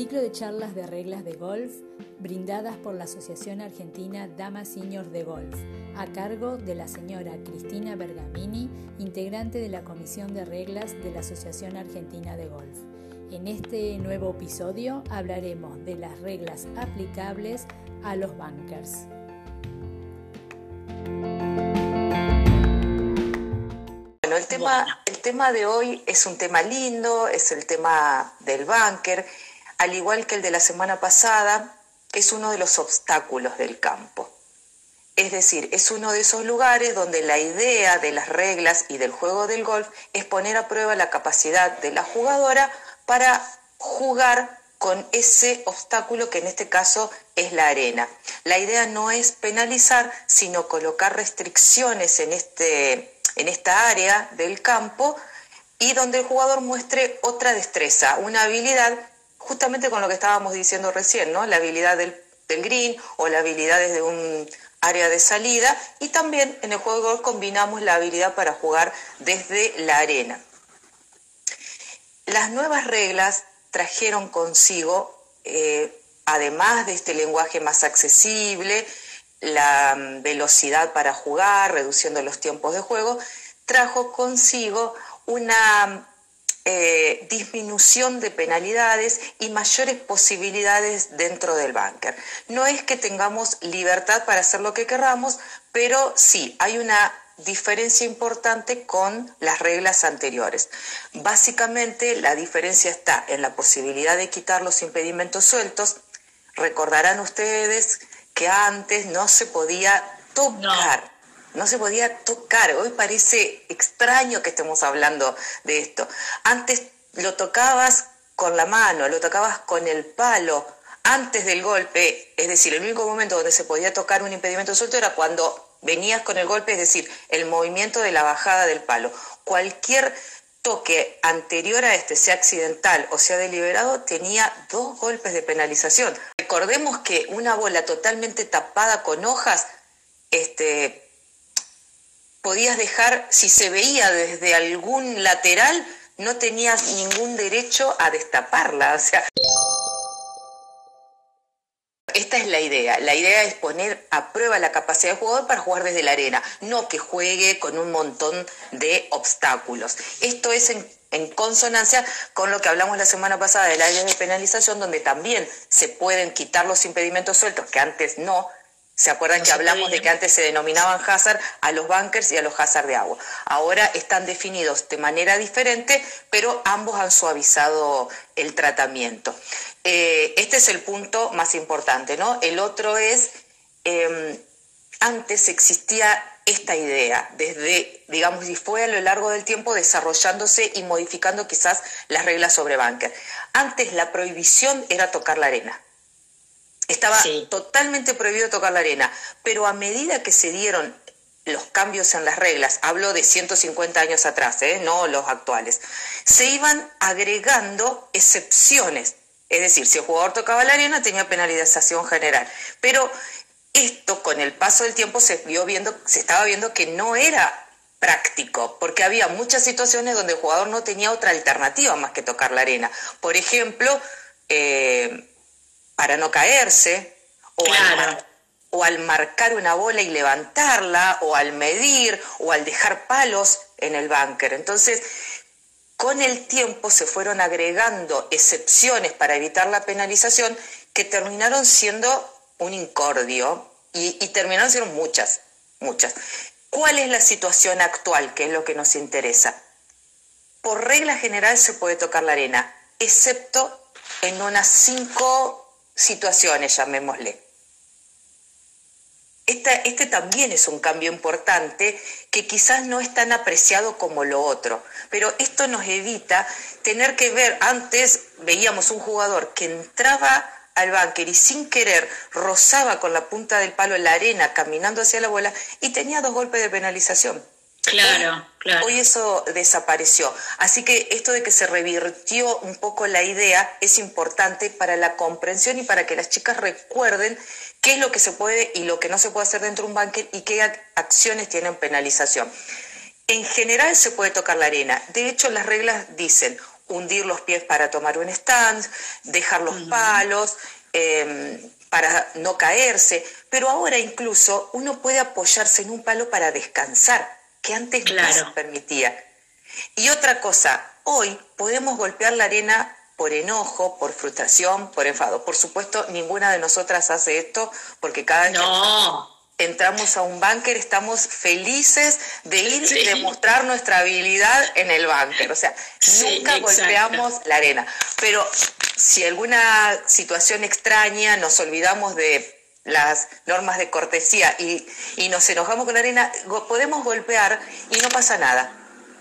ciclo de charlas de reglas de golf brindadas por la Asociación Argentina Damas Senior de Golf, a cargo de la señora Cristina Bergamini, integrante de la Comisión de Reglas de la Asociación Argentina de Golf. En este nuevo episodio hablaremos de las reglas aplicables a los bunkers. Bueno, el tema, el tema de hoy es un tema lindo, es el tema del bunker al igual que el de la semana pasada, es uno de los obstáculos del campo. Es decir, es uno de esos lugares donde la idea de las reglas y del juego del golf es poner a prueba la capacidad de la jugadora para jugar con ese obstáculo que en este caso es la arena. La idea no es penalizar, sino colocar restricciones en, este, en esta área del campo y donde el jugador muestre otra destreza, una habilidad justamente con lo que estábamos diciendo recién, ¿no? La habilidad del, green o la habilidad desde un área de salida y también en el juego combinamos la habilidad para jugar desde la arena. Las nuevas reglas trajeron consigo, eh, además de este lenguaje más accesible, la mm, velocidad para jugar, reduciendo los tiempos de juego, trajo consigo una eh, disminución de penalidades y mayores posibilidades dentro del bunker. No es que tengamos libertad para hacer lo que queramos, pero sí, hay una diferencia importante con las reglas anteriores. Básicamente la diferencia está en la posibilidad de quitar los impedimentos sueltos. Recordarán ustedes que antes no se podía tocar no se podía tocar. Hoy parece extraño que estemos hablando de esto. Antes lo tocabas con la mano, lo tocabas con el palo antes del golpe, es decir, el único momento donde se podía tocar un impedimento suelto era cuando venías con el golpe, es decir, el movimiento de la bajada del palo. Cualquier toque anterior a este, sea accidental o sea deliberado, tenía dos golpes de penalización. Recordemos que una bola totalmente tapada con hojas, este, podías dejar, si se veía desde algún lateral, no tenías ningún derecho a destaparla. O sea, esta es la idea. La idea es poner a prueba la capacidad del jugador para jugar desde la arena, no que juegue con un montón de obstáculos. Esto es en, en consonancia con lo que hablamos la semana pasada del área de penalización, donde también se pueden quitar los impedimentos sueltos, que antes no, ¿Se acuerdan que hablamos de que antes se denominaban hazard a los bunkers y a los hazard de agua? Ahora están definidos de manera diferente, pero ambos han suavizado el tratamiento. Eh, este es el punto más importante, ¿no? El otro es, em, antes existía esta idea, desde, digamos, y fue a lo largo del tiempo desarrollándose y modificando quizás las reglas sobre bunker. Antes la prohibición era tocar la arena estaba totalmente prohibido tocar la arena, pero a medida que se dieron los cambios en las reglas, hablo de 150 años atrás, ¿eh? no los actuales, se iban agregando excepciones. Es decir, si el jugador tocaba la arena tenía penalización general. Pero esto con el paso del tiempo se, vio viendo, se estaba viendo que no era práctico, porque había muchas situaciones donde el jugador no tenía otra alternativa más que tocar la arena. Por ejemplo, eh, para no caerse, o, al marcar una bola y levantarla, o al medir, o al dejar palos en el búnker. Entonces, con el tiempo se fueron agregando excepciones para evitar la penalización que terminaron siendo un incordio y, y terminaron siendo muchas, muchas. ¿Cuál es la situación actual, que es lo que nos interesa? Por regla general se puede tocar la arena, excepto en unas cinco situaciones, llamémosle. este también es un cambio importante que quizás no es tan apreciado como lo otro, pero esto nos evita tener que ver, antes veíamos un jugador que entraba al búnker y sin querer rozaba con la punta del palo la arena caminando hacia la bola y tenía dos golpes de penalización. Claro, claro. Hoy eso desapareció. Así que esto de que se revirtió un poco la idea es importante para la comprensión y para que las chicas recuerden qué es lo que se puede y lo que no se puede hacer dentro de un banquet y qué acciones tienen penalización. En general se puede tocar la arena. De hecho, las reglas dicen hundir los pies para tomar un stand, dejar los palos, em, para no caerse, pero ahora incluso uno puede apoyarse en un palo para descansar, que antes no se permitía. Y otra cosa, hoy podemos golpear la arena por enojo, por frustración, por enfado. Por supuesto, ninguna de nosotras hace esto porque cada vez que entramos a un búnker estamos felices de ir y demostrar nuestra habilidad en el búnker. O sea, nunca golpeamos la arena. Pero si alguna situación extraña nos olvidamos de las normas de cortesía y, y nos enojamos con la arena, podemos golpear y no pasa nada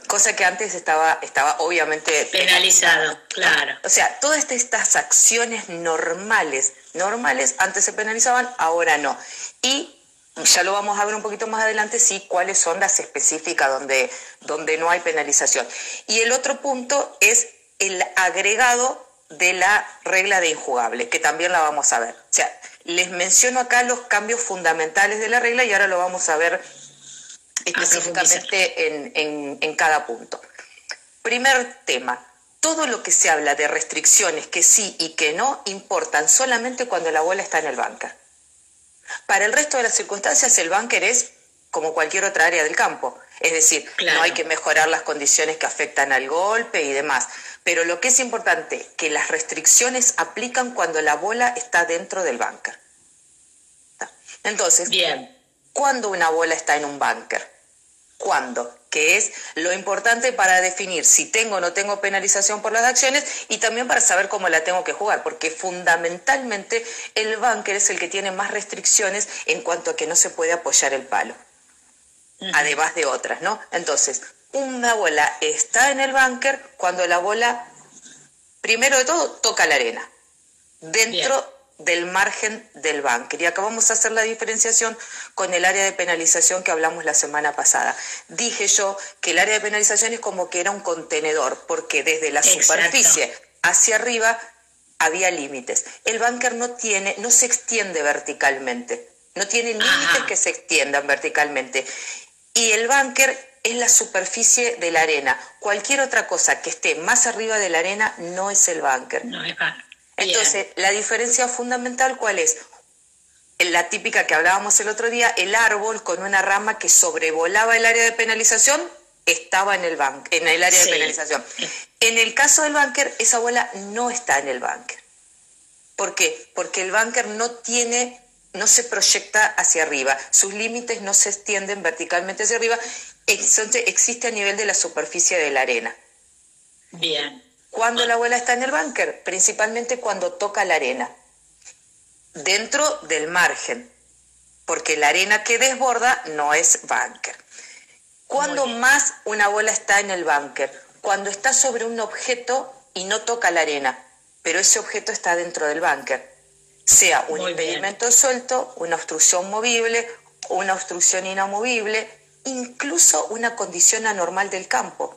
cosa que antes estaba, estaba obviamente penalizado, claro. O sea, todas estas acciones normales, normales, antes se penalizaban, ahora no. Y ya lo vamos a ver un poquito más adelante, sí, cuáles son las específicas donde, donde no hay penalización. Y el otro punto es el agregado de la regla de injugable, que también la vamos a ver. O sea, les menciono acá los cambios fundamentales de la regla y ahora lo vamos a ver específicamente en, cada punto. Primer tema, todo lo que se habla de restricciones que sí y que no importan solamente cuando la bola está en el bunker. Para el resto de las circunstancias, el bunker es como cualquier otra área del campo. Es decir, no hay que mejorar las condiciones que afectan al golpe y demás. Pero lo que es importante, que las restricciones aplican cuando la bola está dentro del bunker. Entonces, Bien. ¿cuándo una bola está en un bunker? cuándo, que es lo importante para definir si tengo o no tengo penalización por las acciones y también para saber cómo la tengo que jugar, porque fundamentalmente el bunker es el que tiene más restricciones en cuanto a que no se puede apoyar el palo, además de otras, ¿no? Entonces, una bola está en el bunker cuando la bola, primero de todo, toca la arena. Dentro del margen del bunker. Y acá vamos a hacer la diferenciación con el área de penalización que hablamos la semana pasada. Dije yo que el área de penalización es como que era un contenedor, porque desde la superficie hacia arriba había límites. El bunker no tiene, no se extiende verticalmente, no tiene límites que se extiendan verticalmente. Y el bunker es la superficie de la arena. Cualquier otra cosa que esté más arriba de la arena no es el bunker. No es bunker. Entonces, la diferencia fundamental, ¿cuál es? La típica que hablábamos el otro día, el árbol con una rama que sobrevolaba el área de penalización estaba en el, en el área de penalización. En el caso del búnker, esa bola no está en el búnker. ¿Por qué? Porque el búnker no tiene, no se proyecta hacia arriba, sus límites no se extienden verticalmente hacia arriba, entonces existe a nivel de la superficie de la arena. Bien. ¿Cuándo la abuela está en el búnker? Principalmente cuando toca la arena, dentro del margen, porque la arena que desborda no es búnker. ¿Cuándo más una bola está en el búnker? Cuando está sobre un objeto y no toca la arena, pero ese objeto está dentro del búnker. Sea un impedimento suelto, una obstrucción movible, una obstrucción inamovible, incluso una condición anormal del campo,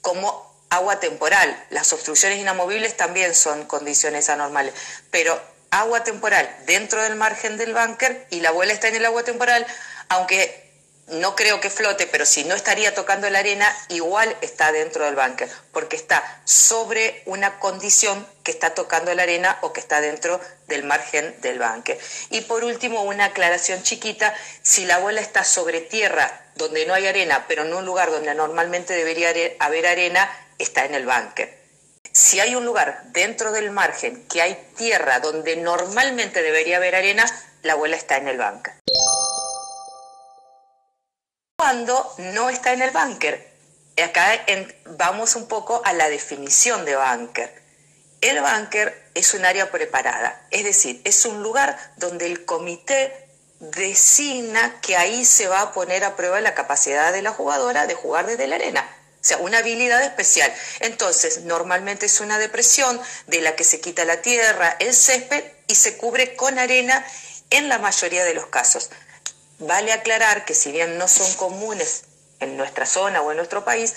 como agua temporal. Las obstrucciones inamovibles también son condiciones anormales, pero agua temporal dentro del margen del búnker y la abuela está en el agua temporal, aunque no creo que flote, pero si no estaría tocando la arena, igual está dentro del búnker, porque está sobre una condición que está tocando la arena o que está dentro del margen del búnker. Y por último, una aclaración chiquita, si la bola está sobre tierra donde no hay arena, pero en un lugar donde normalmente debería haber arena, está en el búnker. Si hay un lugar dentro del margen que hay tierra donde normalmente debería haber arena, la abuela está en el búnker. Cuando no está en el búnker, acá vamos un poco a la definición de búnker. El búnker es un área preparada, es decir, es un lugar donde el comité designa que ahí se va a poner a prueba la capacidad de la jugadora de jugar desde la arena. O sea, una habilidad especial. Entonces, normalmente es una depresión de la que se quita la tierra, el césped y se cubre con arena en la mayoría de los casos. Vale aclarar que si bien no son comunes en nuestra zona o en nuestro país,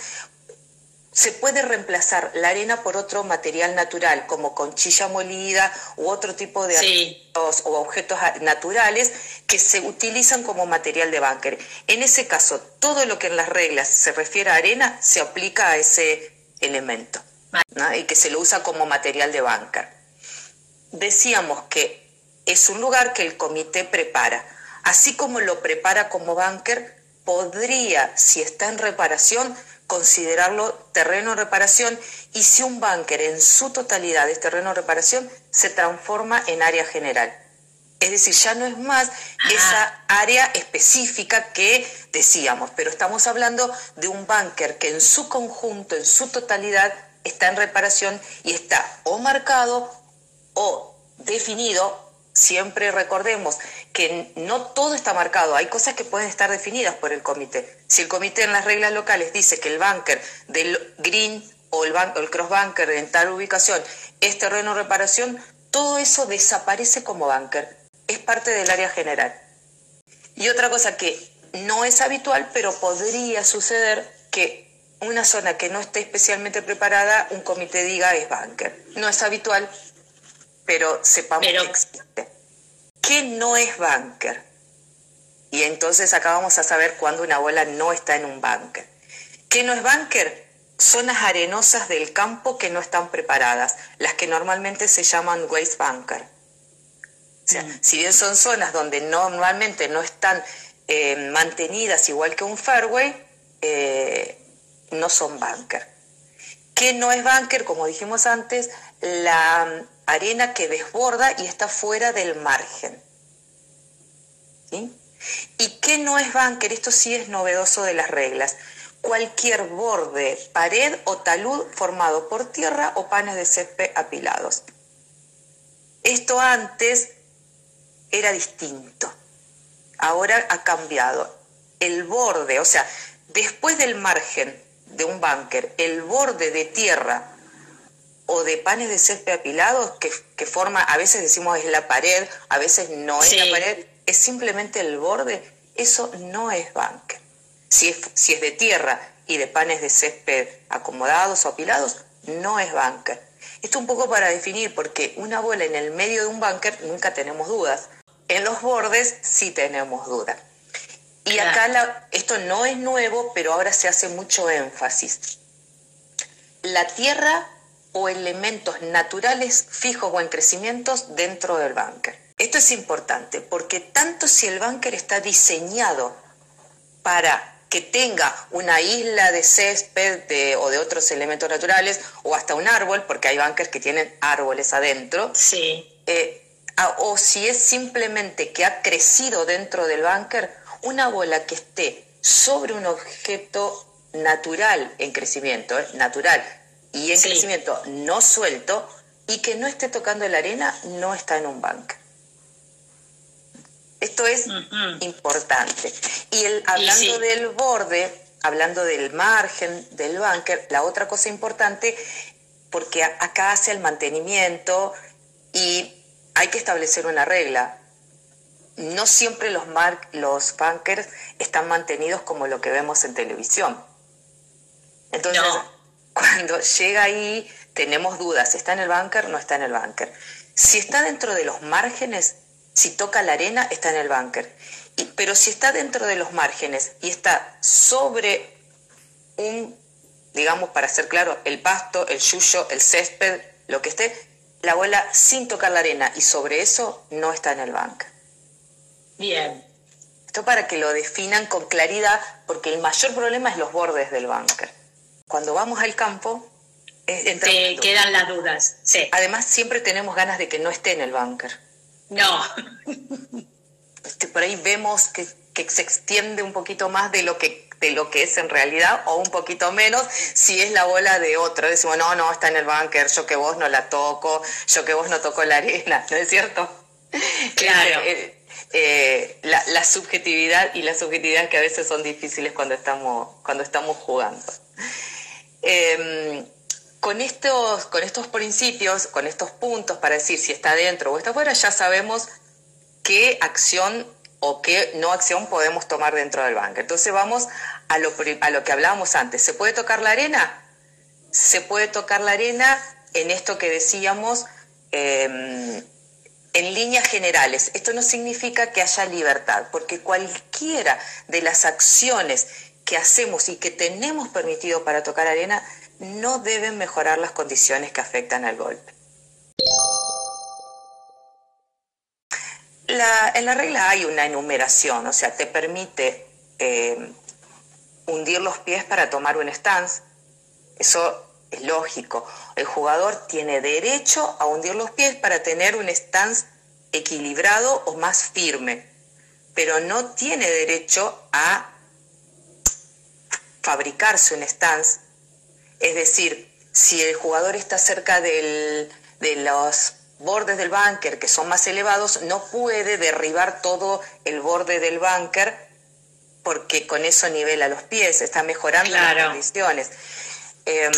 se puede reemplazar la arena por otro material natural, como conchilla molida u otro tipo de objetos o objetos naturales que se utilizan como material de búnker. En ese caso, todo lo que en las reglas se refiere a arena se aplica a ese elemento y que se lo usa como material de banca. Decíamos que es un lugar que el comité prepara. Así como lo prepara como banker, podría, si está en reparación, considerarlo terreno de reparación y si un banker en su totalidad es terreno de reparación, se transforma en área general. Es decir, ya no es más esa área específica que decíamos, pero estamos hablando de un banker que en su conjunto, en su totalidad, está en reparación y está o marcado o definido. Siempre recordemos que no todo está marcado, hay cosas que pueden estar definidas por el comité. Si el comité en las reglas locales dice que el banker del green o el, el cross banker en tal ubicación es terreno de reparación, todo eso desaparece como banker es parte del área general. Y otra cosa que no es habitual, pero podría suceder que una zona que no esté especialmente preparada, un comité diga es bunker. No es habitual, pero sepamos que existe. ¿Qué no es bunker? Y entonces acá vamos a saber cuándo una bola no está en un bunker. ¿Qué no es bunker? Zonas arenosas del campo que no están preparadas, las que normalmente se llaman waste bunker. O sea, mm. si bien son zonas donde normalmente no están eh, mantenidas igual que un fairway, eh, no son bunker. ¿Qué no es bunker? Como dijimos antes, la arena que desborda y está fuera del margen. ¿Y qué no es bunker? Esto sí es novedoso de las reglas. Cualquier borde, pared o talud formado por tierra o panes de césped apilados. Esto antes era distinto. Ahora ha cambiado. El borde, o sea, después del margen de un búnker, el borde de tierra o de panes de césped apilados que, forma, a veces decimos es la pared, a veces no es la pared, es simplemente el borde, eso no es búnker. Si es, si es de tierra y de panes de césped acomodados o apilados, no es búnker. Esto un poco para definir, porque una bola en el medio de un búnker nunca tenemos dudas. En los bordes sí tenemos duda. Y acá esto no es nuevo, pero ahora se hace mucho énfasis. La tierra o elementos naturales fijos o en crecimientos dentro del búnker. Esto es importante porque tanto si el búnker está diseñado para que tenga una isla de césped o de otros elementos naturales o hasta un árbol, porque hay bunkers que tienen árboles adentro, sí. Eh, o si es simplemente que ha crecido dentro del búnker, una bola que esté sobre un objeto natural en crecimiento, ¿eh? natural, y en crecimiento no suelto, y que no esté tocando la arena, no está en un búnker. Esto es importante. Y el, hablando del borde, hablando del margen del búnker, la otra cosa importante, porque acá hace el mantenimiento y hay que establecer una regla. No siempre los, los bunkers están mantenidos como lo que vemos en televisión. Entonces, cuando llega ahí, tenemos dudas, ¿está en el bunker? No está en el bunker. Si está dentro de los márgenes, si toca la arena, está en el bunker. pero si está dentro de los márgenes y está sobre un, digamos, para ser claro, el pasto, el yuyo, el césped, lo que esté, la bola sin tocar la arena y sobre eso no está en el bunker. Bien. Esto para que lo definan con claridad, porque el mayor problema es los bordes del bunker. Cuando vamos al campo, Te quedan las dudas. Sí. Además, siempre tenemos ganas de que no esté en el bunker. No. Este, por ahí vemos que, que se extiende un poquito más de lo que de lo que es en realidad o un poquito menos si es la bola de otro. Decimos, no, no, está en el bunker, yo que vos no la toco, yo que vos no toco la arena, ¿no es cierto? Claro. Eh, eh, la, subjetividad y la subjetividad que a veces son difíciles cuando estamos, cuando estamos jugando. Em, con estos, con estos principios, con estos puntos para decir si está dentro o está fuera, ya sabemos qué acción o qué no acción podemos tomar dentro del banco. Entonces vamos a lo, que hablábamos antes. ¿Se puede tocar la arena? Se puede tocar la arena en esto que decíamos em, en líneas generales. Esto no significa que haya libertad, porque cualquiera de las acciones que hacemos y que tenemos permitido para tocar arena no deben mejorar las condiciones que afectan al golpe. en la regla hay una enumeración, o sea, te permite eh, hundir los pies para tomar un stance. Eso es lógico. El jugador tiene derecho a hundir los pies para tener un stance equilibrado o más firme, pero no tiene derecho a fabricarse un stance. Es decir, si el jugador está cerca de los bordes del bunker que son más elevados, no puede derribar todo el borde del bunker porque con eso nivela los pies, está mejorando las condiciones. Em,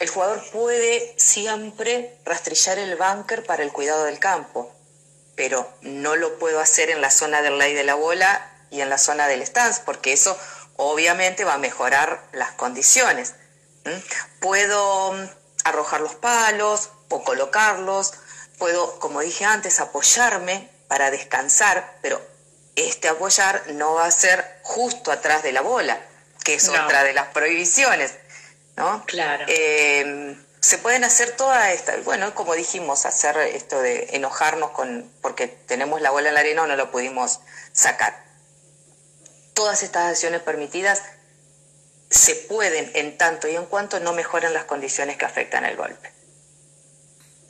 el jugador puede siempre rastrillar el bunker para el cuidado del campo, pero no lo puedo hacer en la zona del lay de la bola y en la zona del stance, porque eso obviamente va a mejorar las condiciones. Puedo mm, arrojar los palos o colocarlos, puedo, como dije antes, apoyarme para descansar, pero este apoyar no va a ser justo atrás de la bola, que es otra de las prohibiciones, ¿no? Claro. Eh, se pueden hacer todas estas, bueno, como dijimos, hacer esto de enojarnos con porque tenemos la bola en la arena o no lo pudimos sacar. Todas estas acciones permitidas se pueden en tanto y en cuanto no mejoran las condiciones que afectan el golpe.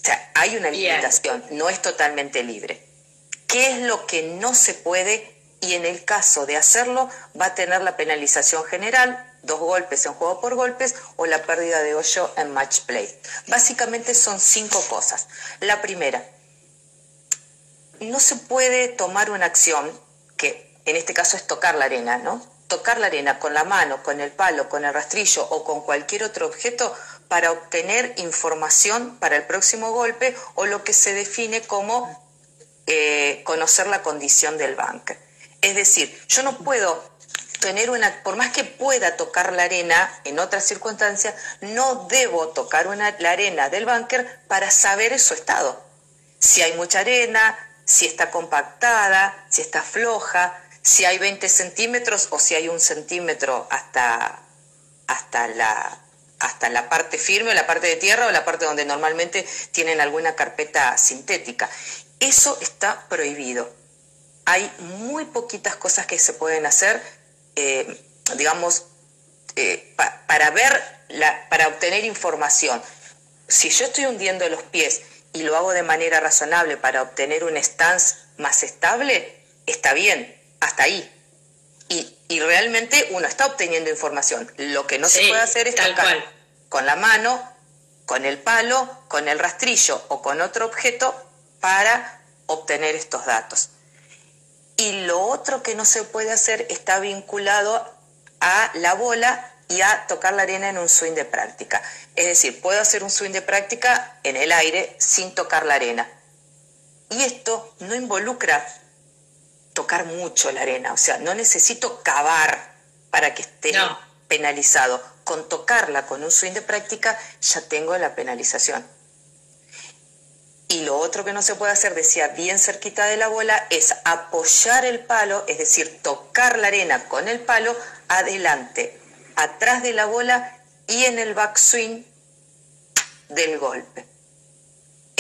O sea, hay una limitación, no es totalmente libre qué es lo que no se puede y en el caso de hacerlo va a tener la penalización general, dos golpes en juego por golpes o la pérdida de hoyo en match play. Básicamente son cinco cosas. La primera, no se puede tomar una acción que en este caso es tocar la arena, ¿no? Tocar la arena con la mano, con el palo, con el rastrillo o con cualquier otro objeto para obtener información para el próximo golpe o lo que se define como eh, conocer la condición del bunker. Es decir, yo no puedo tener una, por más que pueda tocar la arena en otras circunstancias, no debo tocar una, la arena del bunker para saber su estado. Si hay mucha arena, si está compactada, si está floja, si hay 20 centímetros o si hay un centímetro hasta, hasta, la, hasta la parte firme la parte de tierra o la parte donde normalmente tienen alguna carpeta sintética. Eso está prohibido. Hay muy poquitas cosas que se pueden hacer, eh, digamos, eh, para ver, para obtener información. Si yo estoy hundiendo los pies y lo hago de manera razonable para obtener un stance más estable, está bien, hasta ahí. Y, realmente uno está obteniendo información. Lo que no se puede hacer es tocar con la mano, con el palo, con el rastrillo o con otro objeto para obtener estos datos. Y lo otro que no se puede hacer está vinculado a la bola y a tocar la arena en un swing de práctica. Es decir, puedo hacer un swing de práctica en el aire sin tocar la arena. Y esto no involucra tocar mucho la arena, o sea, no necesito cavar para que esté penalizado. Con tocarla con un swing de práctica ya tengo la penalización. Y lo otro que no se puede hacer, decía, bien cerquita de la bola, es apoyar el palo, es decir, tocar la arena con el palo adelante, atrás de la bola y en el backswing del golpe.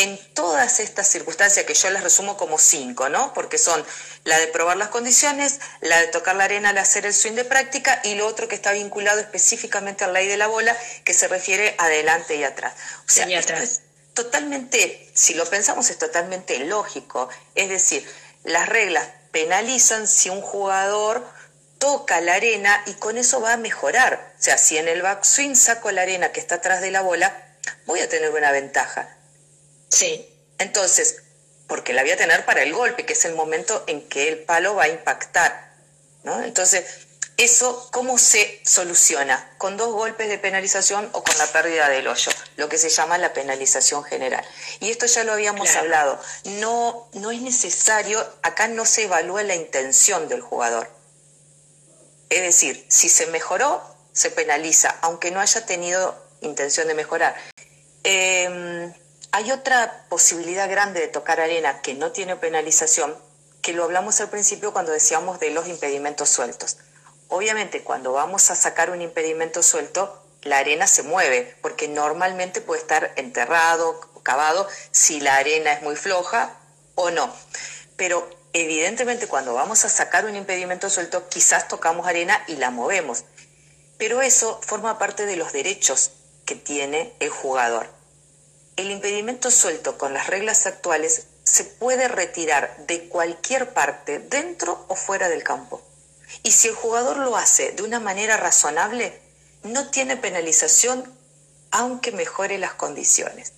En todas estas circunstancias, que yo las resumo como cinco, ¿no? Porque son la de probar las condiciones, la de tocar la arena al hacer el swing de práctica y lo otro que está vinculado específicamente al ley de la bola, que se refiere adelante y atrás. O sea, atrás totalmente, si lo pensamos, es totalmente lógico. Es decir, las reglas penalizan si un jugador toca la arena y con eso va a mejorar. O sea, si en el backswing saco la arena que está atrás de la bola, voy a tener una ventaja. Sí. Entonces, porque la voy a tener para el golpe, que es el momento en que el palo va a impactar. ¿no? Entonces, eso, ¿cómo se soluciona? Con dos golpes de penalización o con la pérdida del hoyo, lo que se llama la penalización general. Y esto ya lo habíamos hablado. No, no es necesario, acá no se evalúa la intención del jugador. Es decir, si se mejoró, se penaliza, aunque no haya tenido intención de mejorar. Em, hay otra posibilidad grande de tocar arena que no tiene penalización, que lo hablamos al principio cuando decíamos de los impedimentos sueltos obviamente cuando vamos a sacar un impedimento suelto, la arena se mueve, porque normalmente puede estar enterrado, cavado, si la arena es muy floja o no. Pero evidentemente cuando vamos a sacar un impedimento suelto, quizás tocamos arena y la movemos. Pero eso forma parte de los derechos que tiene el jugador. El impedimento suelto con las reglas actuales se puede retirar de cualquier parte, dentro o fuera del campo. Y si el jugador lo hace de una manera razonable, no tiene penalización aunque mejore las condiciones.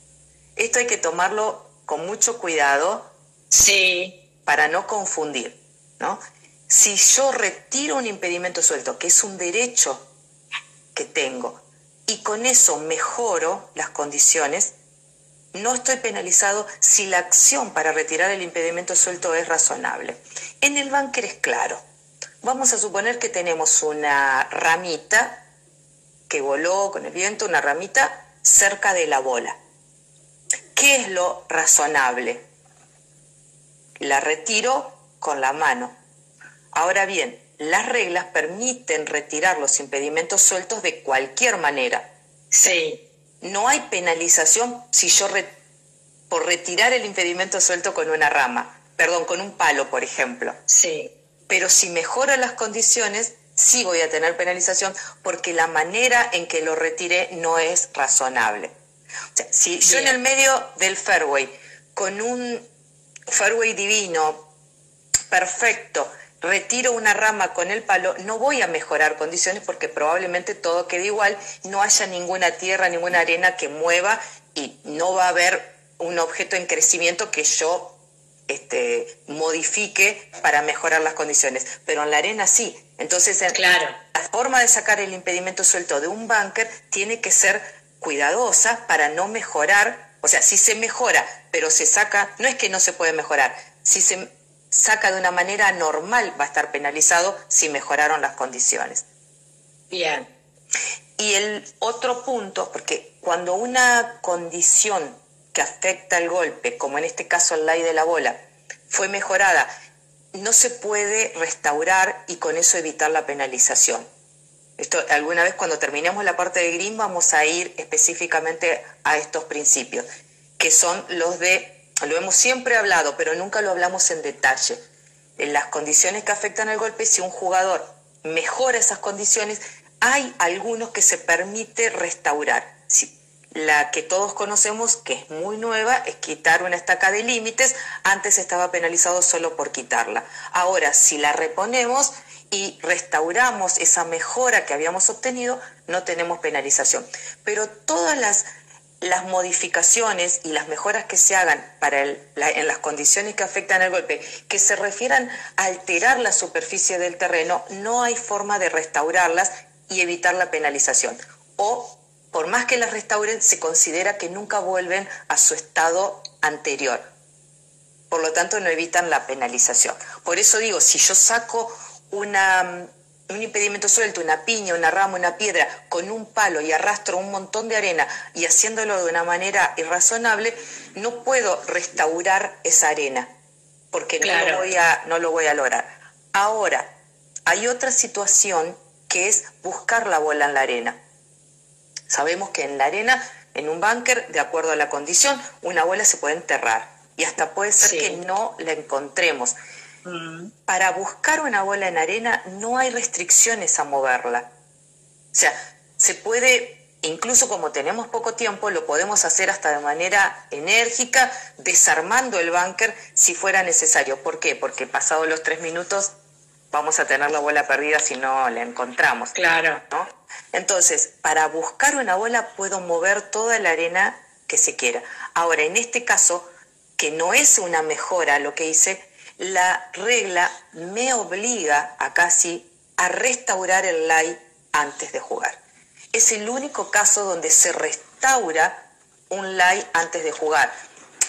Esto hay que tomarlo con mucho cuidado. Sí. Para no confundir, ¿no? Si yo retiro un impedimento suelto, que es un derecho que tengo, y con eso mejoro las condiciones, no estoy penalizado si la acción para retirar el impedimento suelto es razonable. En el banker es claro. Vamos a suponer que tenemos una ramita que voló con el viento, una ramita cerca de la bola. ¿Qué es lo razonable? La retiro con la mano. Ahora bien, las reglas permiten retirar los impedimentos sueltos de cualquier manera. Sí. No hay penalización si yo por retirar el impedimento suelto con una rama, perdón, con un palo, por ejemplo. Sí. Pero si mejora las condiciones, sí voy a tener penalización porque la manera en que lo retiré no es razonable. O sea, si yo en el medio del fairway, con un fairway divino, perfecto, retiro una rama con el palo, no voy a mejorar condiciones porque probablemente todo quede igual, no haya ninguna tierra, ninguna arena que mueva y no va a haber un objeto en crecimiento que yo este, modifique para mejorar las condiciones. Pero en la arena sí. Entonces, claro. la forma de sacar el impedimento suelto de un bunker tiene que ser cuidadosa para no mejorar. O sea, si se mejora, pero se saca, no es que no se puede mejorar. Si se saca de una manera normal, va a estar penalizado si mejoraron las condiciones. Bien. Y el otro punto, porque cuando una condición que afecta el golpe, como en este caso el lay de la bola, fue mejorada, no se puede restaurar y con eso evitar la penalización. Esto alguna vez cuando terminemos la parte de green vamos a ir específicamente a estos principios, que son los de lo hemos siempre hablado, pero nunca lo hablamos en detalle. En las condiciones que afectan al golpe, si un jugador mejora esas condiciones, hay algunos que se permite restaurar. la que todos conocemos, que es muy nueva, es quitar una estaca de límites. Antes estaba penalizado solo por quitarla. Ahora, si la reponemos y restauramos esa mejora que habíamos obtenido, no tenemos penalización. Pero todas las las modificaciones y las mejoras que se hagan para en las condiciones que afectan al golpe, que se refieran a alterar la superficie del terreno, no hay forma de restaurarlas y evitar la penalización. O, por más que las restauren, se considera que nunca vuelven a su estado anterior. Por lo tanto, no evitan la penalización. Por eso digo, si yo saco una un impedimento suelto, una piña, una rama, una piedra, con un palo y arrastro un montón de arena y haciéndolo de una manera irrazonable, no puedo restaurar esa arena, porque no, lo voy a, no lo voy a lograr. Ahora, hay otra situación que es buscar la bola en la arena. Sabemos que en la arena, en un búnker, de acuerdo a la condición, una bola se puede enterrar y hasta puede ser que no la encontremos. Para buscar una bola en arena no hay restricciones a moverla. O sea, se puede, incluso como tenemos poco tiempo, lo podemos hacer hasta de manera enérgica, desarmando el búnker si fuera necesario. ¿Por qué? Porque pasados los tres minutos vamos a tener la bola perdida si no la encontramos. Claro. ¿no? Entonces, para buscar una bola puedo mover toda la arena que se quiera. Ahora, en este caso, que no es una mejora lo que hice, la regla me obliga a casi a restaurar el lay antes de jugar. Es el único caso donde se restaura un lay antes de jugar.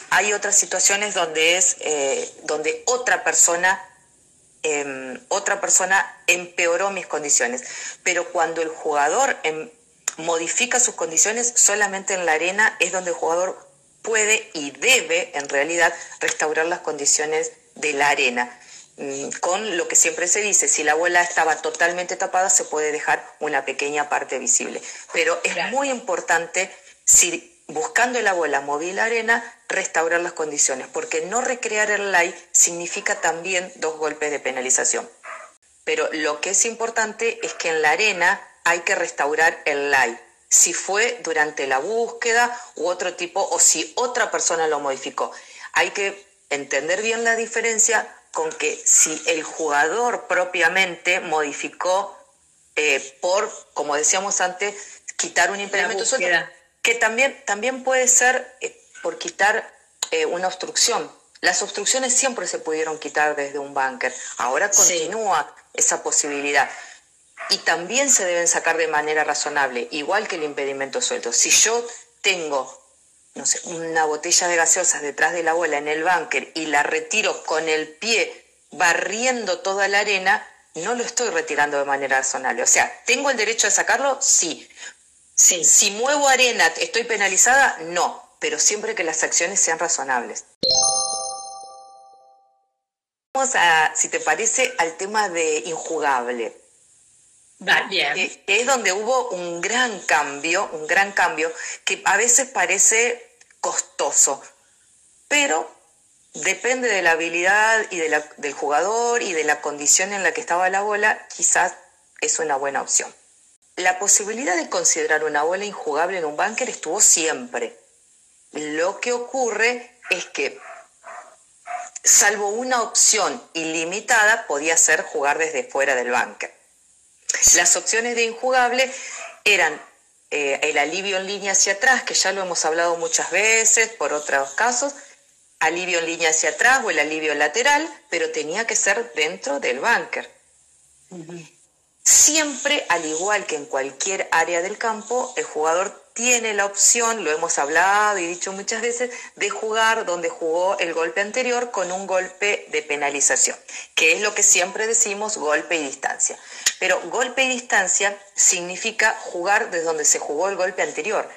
Hay otras situaciones donde es eh, donde otra persona em, otra persona empeoró mis condiciones. Pero cuando el jugador em, modifica sus condiciones, solamente en la arena es donde el jugador puede y debe, en realidad, restaurar las condiciones de la arena. mm, con lo que siempre se dice, si la bola estaba totalmente tapada se puede dejar una pequeña parte visible. Pero es muy importante, si buscando la bola móvil arena, restaurar las condiciones, porque no recrear el lie significa también dos golpes de penalización. Pero lo que es importante es que en la arena hay que restaurar el lie. Si fue durante la búsqueda u otro tipo, o si otra persona lo modificó. Hay que entender bien la diferencia con que si el jugador propiamente modificó eh, por, como decíamos antes, quitar un impedimento suelto, que también, también puede ser eh, por quitar eh, una obstrucción. Las obstrucciones siempre se pudieron quitar desde un búnker. Ahora continúa esa posibilidad. Y también se deben sacar de manera razonable, igual que el impedimento suelto. Si yo tengo no sé, una botella de gaseosas detrás de la bola en el búnker y la retiro con el pie barriendo toda la arena, no lo estoy retirando de manera razonable. O sea, ¿tengo el derecho de sacarlo? Sí. sí. Si muevo arena, ¿estoy penalizada? No pero siempre que las acciones sean razonables. Vamos a, si te parece, al tema de injugable. Es donde hubo un gran cambio, un gran cambio que a veces parece costoso, pero depende de la habilidad y de del jugador y de la condición en la que estaba la bola, quizás es una buena opción. La posibilidad de considerar una bola injugable en un bunker estuvo siempre. Lo que ocurre es que, salvo una opción ilimitada, podía ser jugar desde fuera del bunker. Las opciones de injugable eran eh, el alivio en línea hacia atrás, que ya lo hemos hablado muchas veces por otros casos, alivio en línea hacia atrás o el alivio lateral, pero tenía que ser dentro del bunker. Siempre, al igual que en cualquier área del campo, el jugador tiene la opción, lo hemos hablado y dicho muchas veces, de jugar donde jugó el golpe anterior con un golpe de penalización, que es lo que siempre decimos golpe y distancia. Pero golpe y distancia significa jugar desde donde se jugó el golpe anterior.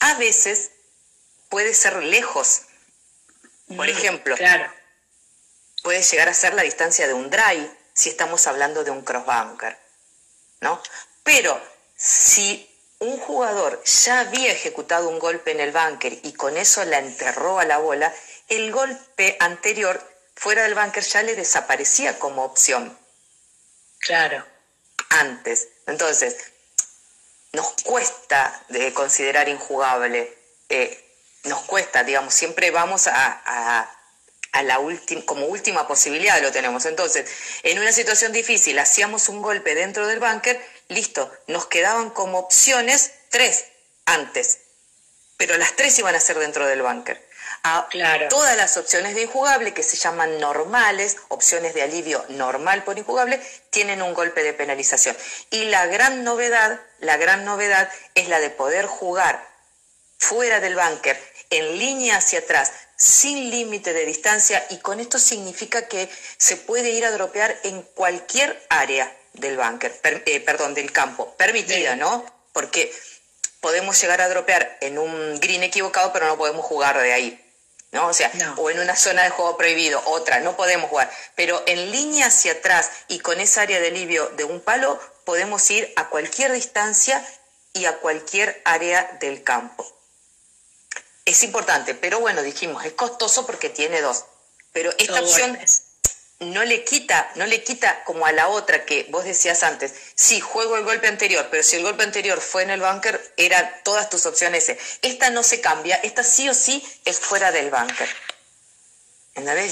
A veces puede ser lejos. Por mm, ejemplo, puede llegar a ser la distancia de un drive si estamos hablando de un crossbunker. ¿no? Pero si un jugador ya había ejecutado un golpe en el bunker y con eso la enterró a la bola, el golpe anterior fuera del bunker ya le desaparecía como opción. Claro. Antes. Entonces, nos cuesta de considerar injugable. Eh, nos cuesta, digamos, siempre vamos a, a la última, como última posibilidad lo tenemos. Entonces, en una situación difícil, hacíamos un golpe dentro del bunker listo, nos quedaban como opciones tres antes, pero las tres iban a ser dentro del. A claro. Todas las opciones de injugable, que se llaman normales, opciones de alivio normal por injugable, tienen un golpe de penalización. Y la gran novedad, la gran novedad es la de poder jugar fuera del bunker, en línea hacia atrás, sin límite de distancia, y con esto significa que se puede ir a dropear en cualquier área del bunker, eh, perdón, del campo, permitida, ¿no? Porque podemos llegar a dropear en un green equivocado, pero no podemos jugar de ahí. ¿no? O sea, o en una zona de juego prohibido, otra, no podemos jugar. Pero en línea hacia atrás y con esa área de alivio de un palo, podemos ir a cualquier distancia y a cualquier área del campo. Es importante, pero bueno, dijimos, es costoso porque tiene dos. Pero esta opción no le quita, no le quita como a la otra que vos decías antes, sí, juego el golpe anterior, pero si el golpe anterior fue en el bunker, eran todas tus opciones. Esta no se cambia, esta sí o sí es fuera del bunker.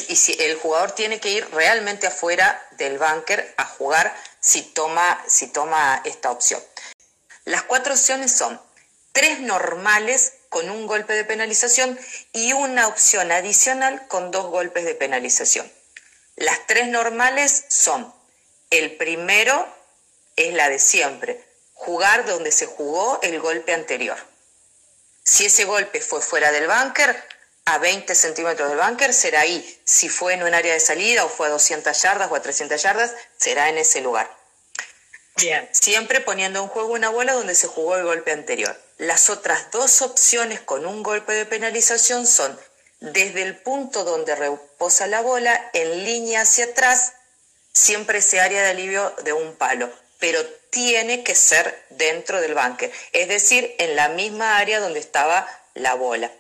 Y si el jugador tiene que ir realmente afuera del bunker a jugar si toma, si toma esta opción. Las cuatro opciones son tres normales con un golpe de penalización y una opción adicional con dos golpes de penalización. Las tres normales son, el primero es la de siempre, jugar donde se jugó el golpe anterior. Si ese golpe fue fuera del búnker, a 20 centímetros del búnker, será ahí. Si fue en un área de salida o fue a 200 yardas o a 300 yardas, será en ese lugar. Bien. Siempre poniendo en juego una bola donde se jugó el golpe anterior. Las otras dos opciones con un golpe de penalización son desde el punto donde reposa la bola, en línea hacia atrás, siempre ese área de alivio de un palo, pero tiene que ser dentro del bunker, es decir, en la misma área donde estaba la bola.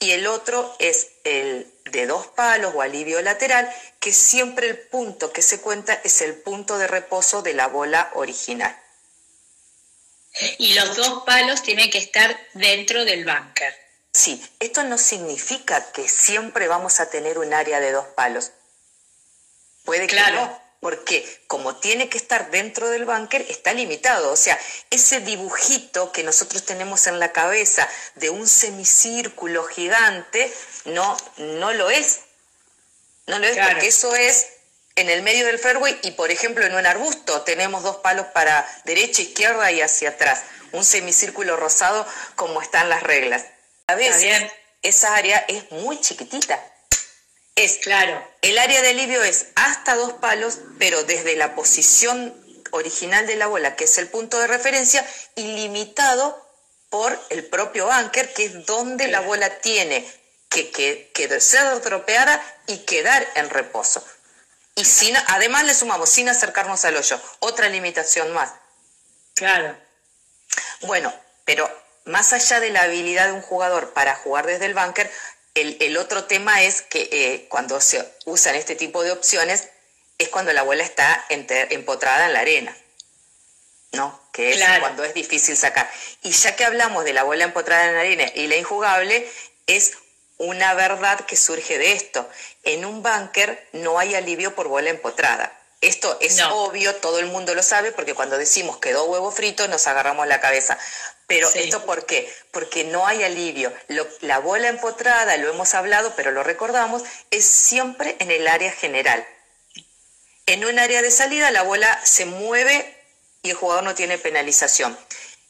Y el otro es el de dos palos o alivio lateral, que siempre el punto que se cuenta es el punto de reposo de la bola original. Y los dos palos tienen que estar dentro del bunker. Sí, esto no significa que siempre vamos a tener un área de dos palos. Puede que no, porque como tiene que estar dentro del bunker, está limitado. O sea, ese dibujito que nosotros tenemos en la cabeza de un semicírculo gigante, no, no lo es. No lo es porque eso es en el medio del fairway y, por ejemplo, en un arbusto tenemos dos palos para derecha, izquierda y hacia atrás. Un semicírculo rosado como están las reglas. A veces esa área es muy chiquitita. Es claro. El área de alivio es hasta dos palos, pero desde la posición original de la bola, que es el punto de referencia, y limitado por el propio bunker, que es donde la bola tiene que, que, ser tropeada y quedar en reposo. Y sin, además le sumamos, sin acercarnos al hoyo, otra limitación más. Claro. Bueno, pero más allá de la habilidad de un jugador para jugar desde el bunker, el, otro tema es que eh, cuando se usan este tipo de opciones es cuando la bola está empotrada en la arena, ¿no? Que es cuando es difícil sacar. Y ya que hablamos de la bola empotrada en la arena y la injugable, es una verdad que surge de esto. En un bunker no hay alivio por bola empotrada. Esto es obvio, todo el mundo lo sabe, porque cuando decimos quedó huevo frito nos agarramos la cabeza. Pero esto por qué? Porque no hay alivio. la bola empotrada, lo hemos hablado, pero lo recordamos, es siempre en el área general. En un área de salida la bola se mueve y el jugador no tiene penalización.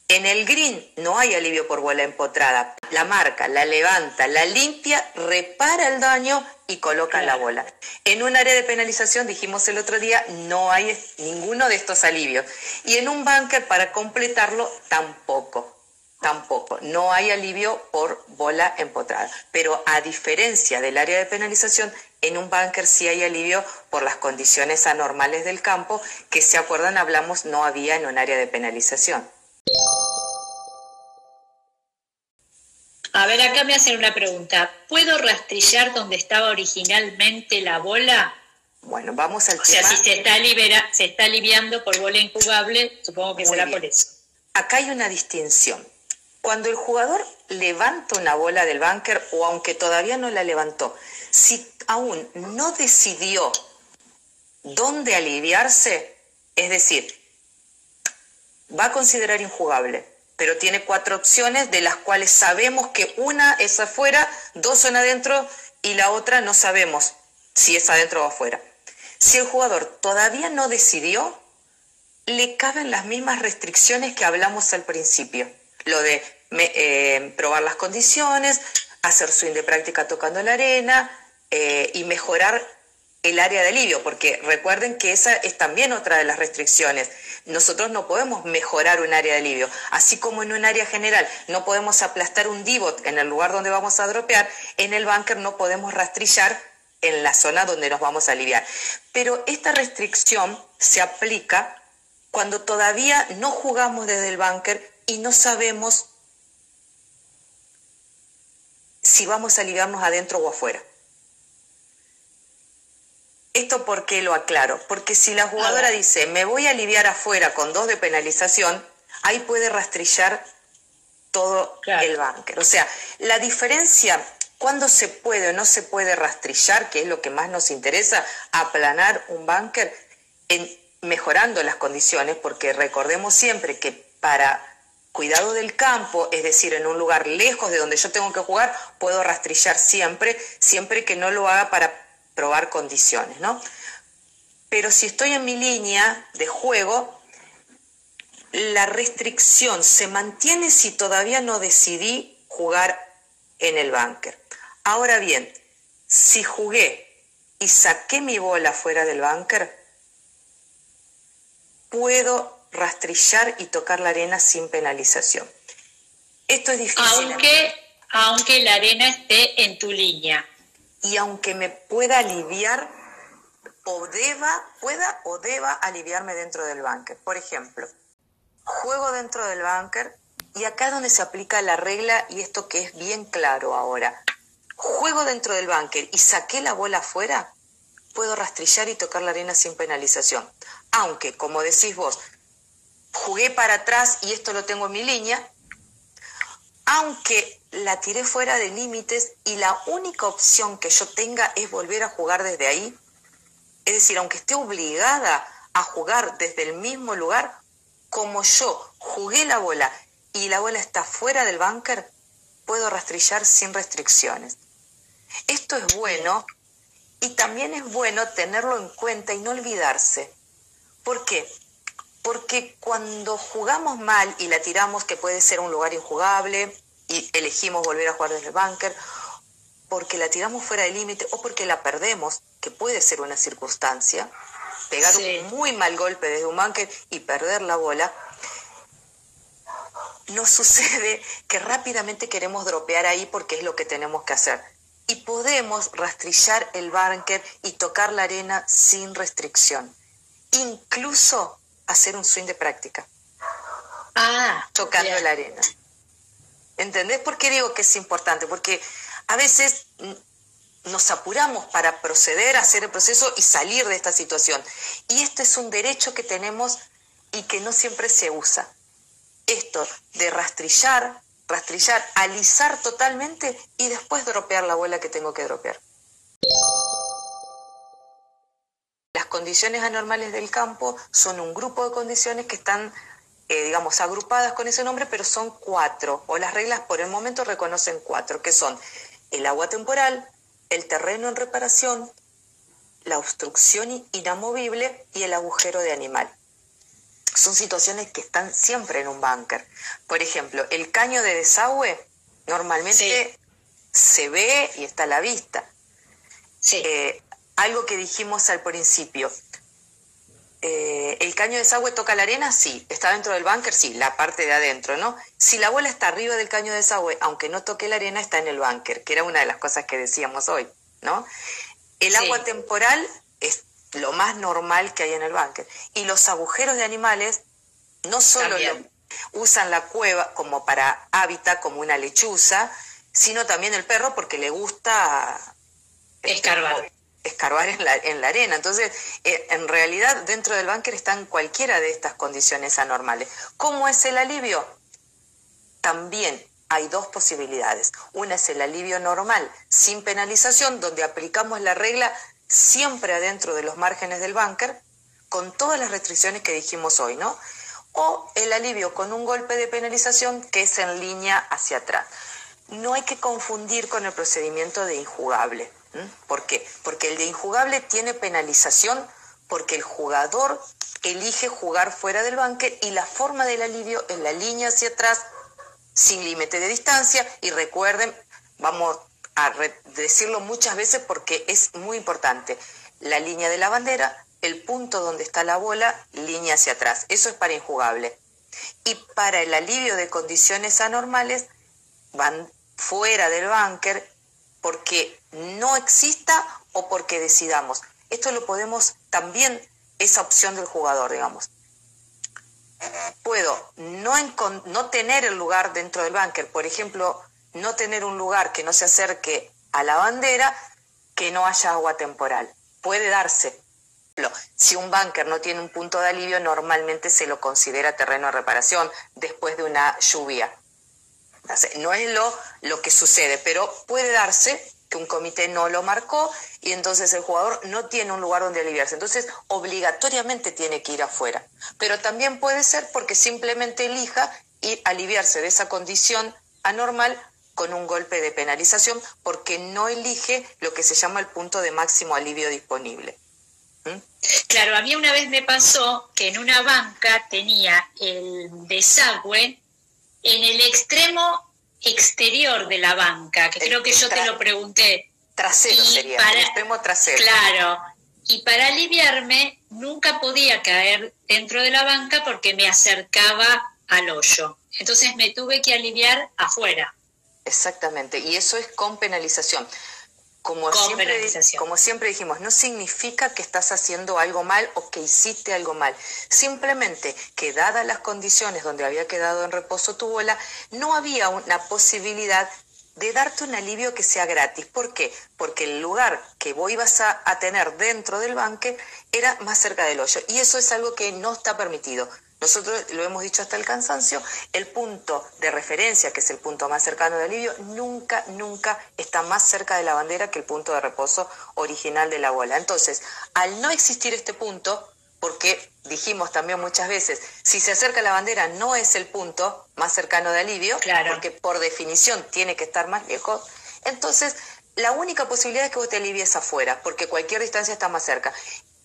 En el green no hay alivio por bola empotrada. La marca, la levanta, la limpia, repara el daño y coloca la bola. En un área de penalización, dijimos el otro día, no hay ninguno de estos alivios. Y en un bunker, para completarlo, tampoco. Tampoco. No hay alivio por bola empotrada. Pero a diferencia del área de penalización, en un bunker sí hay alivio por las condiciones anormales del campo, que se acuerdan, hablamos, no había en un área de penalización. A ver, acá me hacen una pregunta. ¿Puedo rastrillar donde estaba originalmente la bola? Bueno, vamos al o sea, si se está, libera, se está aliviando por bola incubable, supongo que será por eso. Acá hay una distinción. Cuando el jugador levanta una bola del bunker o aunque todavía no la levantó, si aún no decidió dónde aliviarse, es decir, va a considerar injugable, pero tiene cuatro opciones de las cuales sabemos que una es afuera, dos son adentro y la otra no sabemos si es adentro o afuera. Si el jugador todavía no decidió, le caben las mismas restricciones que hablamos al principio. Lo de eh, probar las condiciones, hacer swing de práctica tocando la arena eh, y mejorar el área de alivio, porque recuerden que esa es también otra de las restricciones. Nosotros no podemos mejorar un área de alivio, así como en un área general no podemos aplastar un divot en el lugar donde vamos a dropear, en el bunker no podemos rastrillar en la zona donde nos vamos a aliviar. Pero esta restricción se aplica cuando todavía no jugamos desde el bunker y no sabemos si vamos a aliviarnos adentro o afuera. ¿Esto por qué lo aclaro? Porque si la jugadora dice, me voy a aliviar afuera con dos de penalización, ahí puede rastrillar todo el bunker. O sea, la diferencia, cuando se puede o no se puede rastrillar, que es lo que más nos interesa, aplanar un bunker, en, mejorando las condiciones, porque recordemos siempre que para cuidado del campo, es decir, en un lugar lejos de donde yo tengo que jugar, puedo rastrillar siempre, siempre que no lo haga para probar condiciones, ¿no? Pero si estoy en mi línea de juego, la restricción se mantiene si todavía no decidí jugar en el bunker. Ahora bien, si jugué y saqué mi bola fuera del bunker, puedo rastrillar y tocar la arena sin penalización. Esto es difícil. Aunque Aunque la arena esté en tu línea. Y aunque me pueda aliviar o deba, pueda o deba aliviarme dentro del bunker. Por ejemplo, juego dentro del bunker y acá es donde se aplica la regla y esto que es bien claro ahora. Juego dentro del bunker y saqué la bola afuera, puedo rastrillar y tocar la arena sin penalización. Aunque, como decís vos, jugué para atrás y esto lo tengo en mi línea, aunque la tiré fuera de límites y la única opción que yo tenga es volver a jugar desde ahí, es decir, aunque esté obligada a jugar desde el mismo lugar, como yo jugué la bola y la bola está fuera del bunker, puedo rastrillar sin restricciones. Esto es bueno y también es bueno tenerlo en cuenta y no olvidarse. ¿Por qué? Porque cuando jugamos mal y la tiramos, que puede ser un lugar injugable, y elegimos volver a jugar desde el bunker, porque la tiramos fuera del límite o porque la perdemos, que puede ser una circunstancia, pegar un muy mal golpe desde un bunker y perder la bola, nos sucede que rápidamente queremos dropear ahí porque es lo que tenemos que hacer. Y podemos rastrillar el bunker y tocar la arena sin restricción. Incluso hacer un swing de práctica. Ah, tocando la arena. ¿Entendés por qué digo que es importante? Porque a veces nos apuramos para proceder a hacer el proceso y salir de esta situación. Y este es un derecho que tenemos y que no siempre se usa. Esto de rastrillar, rastrillar, alisar totalmente y después dropear la bola que tengo que dropear. Condiciones anormales del campo son un grupo de condiciones que están eh, digamos, agrupadas con ese nombre, pero son cuatro, o las reglas por el momento reconocen cuatro, que son el agua temporal, el terreno en reparación, la obstrucción inamovible y el agujero de animal. Son situaciones que están siempre en un búnker. Por ejemplo, el caño de desagüe normalmente se ve y está a la vista. Eh, algo que dijimos al principio, eh, ¿El caño de desagüe toca la arena? Sí. ¿Está dentro del búnker? Sí, la parte de adentro, ¿no? Si la bola está arriba del caño de desagüe, aunque no toque la arena, está en el búnker, que era una de las cosas que decíamos hoy, ¿no? El agua temporal es lo más normal que hay en el búnker. Y los agujeros de animales no solo usan la cueva como para hábitat, como una lechuza, sino también el perro porque le gusta... Este, Escarbar en la, en la arena. Entonces, eh, en realidad, dentro del búnker están cualquiera de estas condiciones anormales. ¿Cómo es el alivio? También hay dos posibilidades. Una es el alivio normal, sin penalización, donde aplicamos la regla siempre adentro de los márgenes del búnker, con todas las restricciones que dijimos hoy, ¿no? O el alivio con un golpe de penalización que es en línea hacia atrás. No hay que confundir con el procedimiento de injugable. ¿Por qué? Porque el de injugable tiene penalización porque el jugador elige jugar fuera del banque y la forma del alivio es la línea hacia atrás sin límite de distancia y recuerden, vamos a decirlo muchas veces porque es muy importante, la línea de la bandera, el punto donde está la bola, línea hacia atrás, eso es para injugable. Y para el alivio de condiciones anormales, van fuera del búnker porque no exista o porque decidamos. Esto lo podemos también, esa opción del jugador, digamos. Puedo no, no tener el lugar dentro del búnker, por ejemplo, no tener un lugar que no se acerque a la bandera, que no haya agua temporal. Puede darse. Si un búnker no tiene un punto de alivio, normalmente se lo considera terreno de reparación después de una lluvia. No es lo, lo que sucede, pero puede darse un comité no lo marcó y entonces el jugador no tiene un lugar donde aliviarse. Entonces, obligatoriamente tiene que ir afuera. Pero también puede ser porque simplemente elija y aliviarse de esa condición anormal con un golpe de penalización porque no elige lo que se llama el punto de máximo alivio disponible. ¿Mm? Claro, a mí una vez me pasó que en una banca tenía el desagüe en el extremo exterior de la banca, que creo que yo te lo pregunté. Trasero sería, el extremo trasero. Claro, y para aliviarme nunca podía caer dentro de la banca porque me acercaba al hoyo. Entonces me tuve que aliviar afuera. Exactamente, y eso es con penalización. Como siempre, como siempre dijimos, no significa que estás haciendo algo mal o que hiciste algo mal. Simplemente que dadas las condiciones donde había quedado en reposo tu bola, no había una posibilidad de darte un alivio que sea gratis. ¿Por qué? Porque el lugar que vos ibas a, a tener dentro del banque era más cerca del hoyo. Y eso es algo que no está permitido. Nosotros lo hemos dicho hasta el cansancio, el punto de referencia, que es el punto más cercano de alivio, nunca, nunca está más cerca de la bandera que el punto de reposo original de la bola. Entonces, al no existir este punto, porque dijimos también muchas veces, si se acerca la bandera no es el punto más cercano de alivio, porque por definición tiene que estar más lejos, entonces la única posibilidad es que vos te alivies afuera, porque cualquier distancia está más cerca.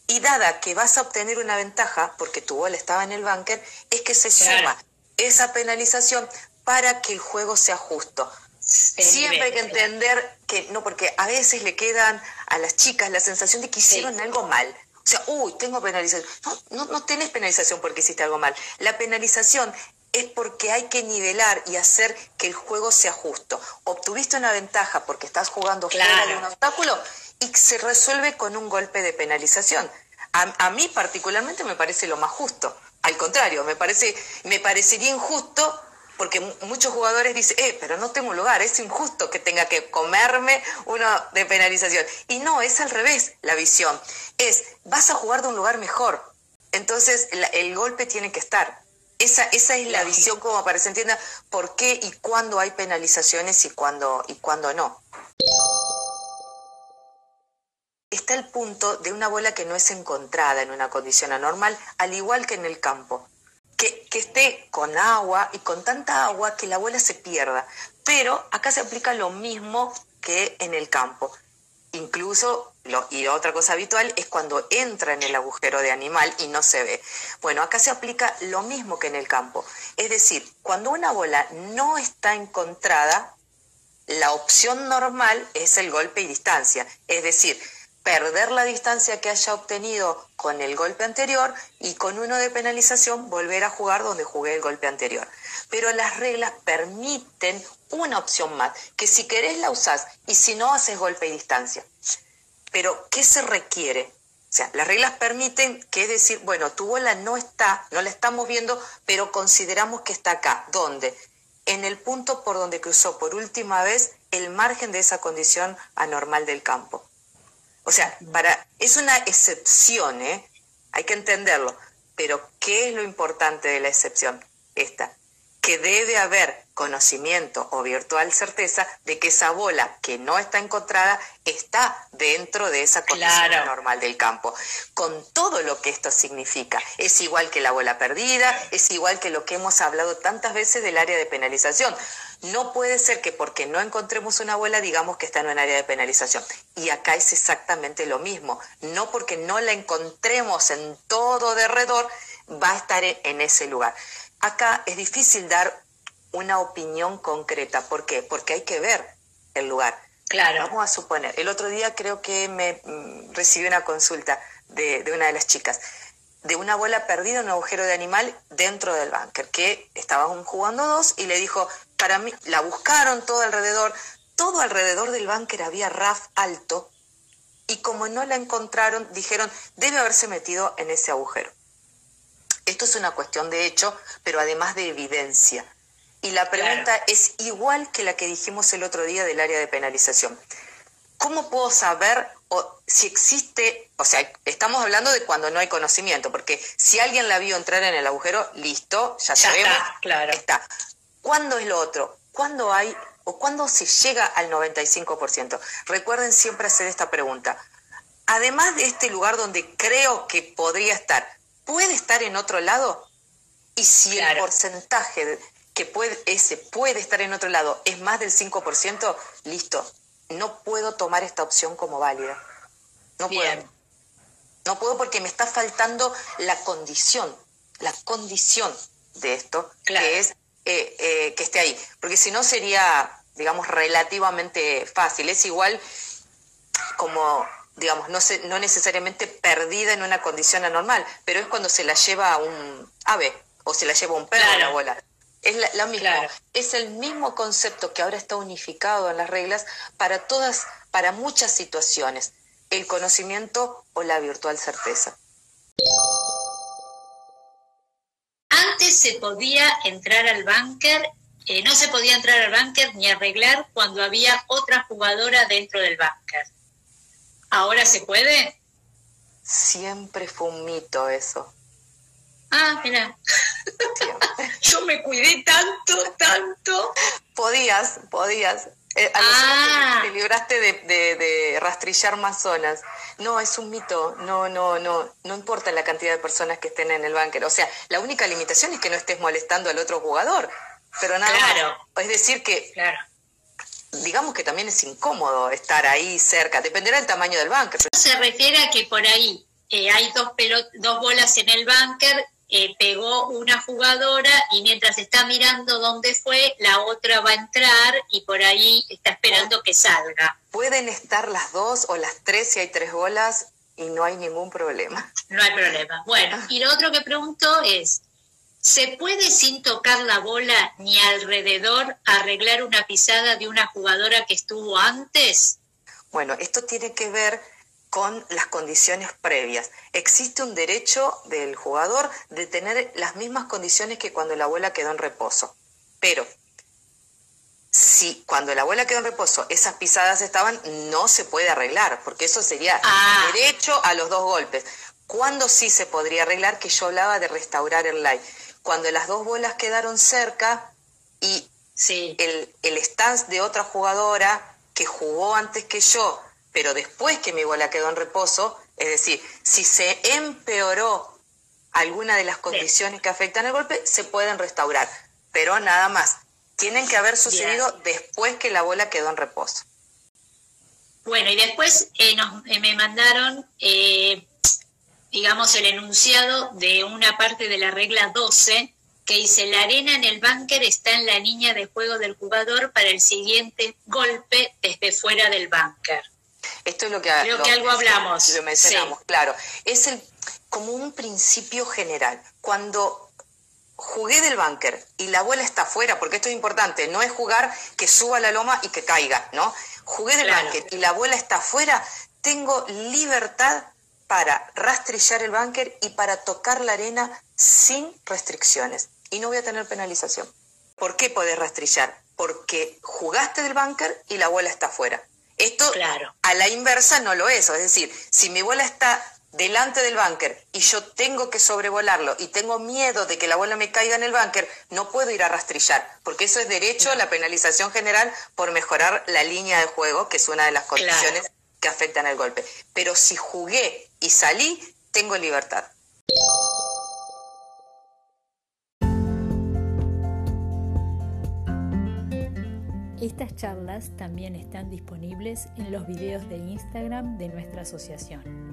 Y dada que vas a obtener una ventaja, porque tu bola estaba en el bunker, es que se suma esa penalización para que el juego sea justo. Siempre hay que entender que, no, porque a veces le quedan a las chicas la sensación de que hicieron algo mal. O sea, uy, tengo penalización. No, no, no tenés penalización porque hiciste algo mal. La penalización es porque hay que nivelar y hacer que el juego sea justo. Obtuviste una ventaja porque estás jugando fuera de un obstáculo y se resuelve con un golpe de penalización. A, mí particularmente me parece lo más justo. Al contrario, me, parece, me parecería injusto porque muchos jugadores dicen, eh, pero no tengo lugar, es injusto que tenga que comerme uno de penalización. Y no, es al revés la visión. Es, vas a jugar de un lugar mejor. Entonces el golpe tiene que estar. Esa, esa es la visión como para que se entienda por qué y cuándo hay penalizaciones y cuándo, y cuándo no está el punto de una bola que no es encontrada en una condición anormal, al igual que en el campo. Que, esté con agua y con tanta agua que la bola se pierda. Pero acá se aplica lo mismo que en el campo. Incluso, y otra cosa habitual es cuando entra en el agujero de animal y no se ve. Bueno, acá se aplica lo mismo que en el campo. Es decir, cuando una bola no está encontrada, la opción normal es el golpe y distancia. Es decir, perder la distancia que haya obtenido con el golpe anterior y con uno de penalización volver a jugar donde jugué el golpe anterior. Pero las reglas permiten una opción más, que si querés la usás y si no haces golpe y distancia. Pero, ¿qué se requiere? O sea, las reglas permiten que es decir, bueno, tu bola no está, no la estamos viendo, pero consideramos que está acá. ¿Dónde? En el punto por donde cruzó por última vez el margen de esa condición anormal del campo. O sea, para, es una excepción, ¿eh? Hay que entenderlo. Pero, ¿qué es lo importante de la excepción? Esta, que debe haber conocimiento o virtual certeza de que esa bola que no está encontrada está dentro de esa condición normal del campo. Con todo lo que esto significa. Es igual que la bola perdida, es igual que lo que hemos hablado tantas veces del área de penalización. No puede ser que porque no encontremos una bola digamos que está en un área de penalización. Y acá es exactamente lo mismo. No porque no la encontremos en todo derredor va a estar en ese lugar. Acá es difícil dar una opinión concreta. ¿Por qué? Porque hay que ver el lugar. Claro. Vamos a suponer. El otro día creo que me mm, recibí una consulta de, de una de las chicas de una bola perdida en un agujero de animal dentro del búnker, que estaban jugando dos y le dijo, para mí, la buscaron todo alrededor, todo alrededor del búnker había RAF alto y como no la encontraron, dijeron, debe haberse metido en ese agujero. Esto es una cuestión de hecho, pero además de evidencia. Y la pregunta es igual que la que dijimos el otro día del área de penalización. ¿Cómo puedo saber o, si existe, o sea, estamos hablando de cuando no hay conocimiento, porque si alguien la vio entrar en el agujero, listo, ya, sabemos, claro. está. ¿Cuándo es lo otro? ¿Cuándo hay o cuándo se llega al 95%? Recuerden siempre hacer esta pregunta. Además de este lugar donde creo que podría estar, ¿puede estar en otro lado? Y si el porcentaje que puede, ese puede estar en otro lado es más del 5%, listo, no puedo tomar esta opción como válida. No puedo. No puedo porque me está faltando la condición, la condición de esto, que es eh, eh, que esté ahí. Porque si no sería, digamos, relativamente fácil. Es igual como, digamos, no, se, no necesariamente perdida en una condición anormal, pero es cuando se la lleva a un ave o se la lleva un perro a la bola. Es la, misma. Es el mismo concepto que ahora está unificado en las reglas para todas, para muchas situaciones. El conocimiento o la virtual certeza. Antes se podía entrar al búnker, eh, no se podía entrar al búnker ni arreglar cuando había otra jugadora dentro del búnker. ¿Ahora se puede? Siempre fue un mito eso. Ah, mira. Yo me cuidé tanto, tanto. Podías, podías. Eh, ah. te, libraste de, de, rastrillar más zonas. No, es un mito. No, no, no. No importa la cantidad de personas que estén en el búnker. O sea, la única limitación es que no estés molestando al otro jugador. Pero nada claro. Es decir que. Claro. Digamos que también es incómodo estar ahí cerca. Dependerá del tamaño del búnker. Se refiere a que por ahí eh, hay dos, dos bolas en el búnker eh, pegó una jugadora y mientras está mirando dónde fue, la otra va a entrar y por ahí está esperando que salga. Pueden estar las dos o las tres si hay tres bolas y no hay ningún problema. No hay problema. Bueno, y lo otro que pregunto es, ¿se puede sin tocar la bola ni alrededor arreglar una pisada de una jugadora que estuvo antes? Bueno, esto tiene que ver con las condiciones previas. Existe un derecho del jugador de tener las mismas condiciones que cuando la abuela quedó en reposo. Pero si cuando la abuela quedó en reposo esas pisadas estaban, no se puede arreglar, porque eso sería ah. derecho a los dos golpes. ¿Cuándo sí se podría arreglar? Que yo hablaba de restaurar el live. Cuando las dos bolas quedaron cerca y el, el stance de otra jugadora que jugó antes que yo pero después que mi bola quedó en reposo, es decir, si se empeoró alguna de las condiciones que afectan el golpe, se pueden restaurar, pero nada más. Tienen que haber sucedido después que la bola quedó en reposo. Bueno, y después eh, eh, me mandaron, eh, digamos, el enunciado de una parte de la regla 12 que dice, la arena en el búnker está en la línea de juego del jugador para el siguiente golpe desde fuera del búnker. Esto es lo que, Creo que algo hablamos. Lo mencionamos, claro. Es el, como un principio general. Cuando jugué del búnker y la bola está afuera, porque esto es importante, no es jugar que suba la loma y que caiga, ¿no? Jugué del búnker y la bola está afuera, tengo libertad para rastrillar el búnker y para tocar la arena sin restricciones. Y no voy a tener penalización. ¿Por qué podés rastrillar? Porque jugaste del búnker y la bola está afuera. Esto a la inversa no lo es. Es decir, si mi bola está delante del búnker y yo tengo que sobrevolarlo y tengo miedo de que la bola me caiga en el búnker, no puedo ir a rastrillar, porque eso es derecho a la penalización general por mejorar la línea de juego, que es una de las condiciones que afectan el golpe. Pero si jugué y salí, tengo libertad. Estas charlas también están disponibles en los videos de Instagram de nuestra asociación.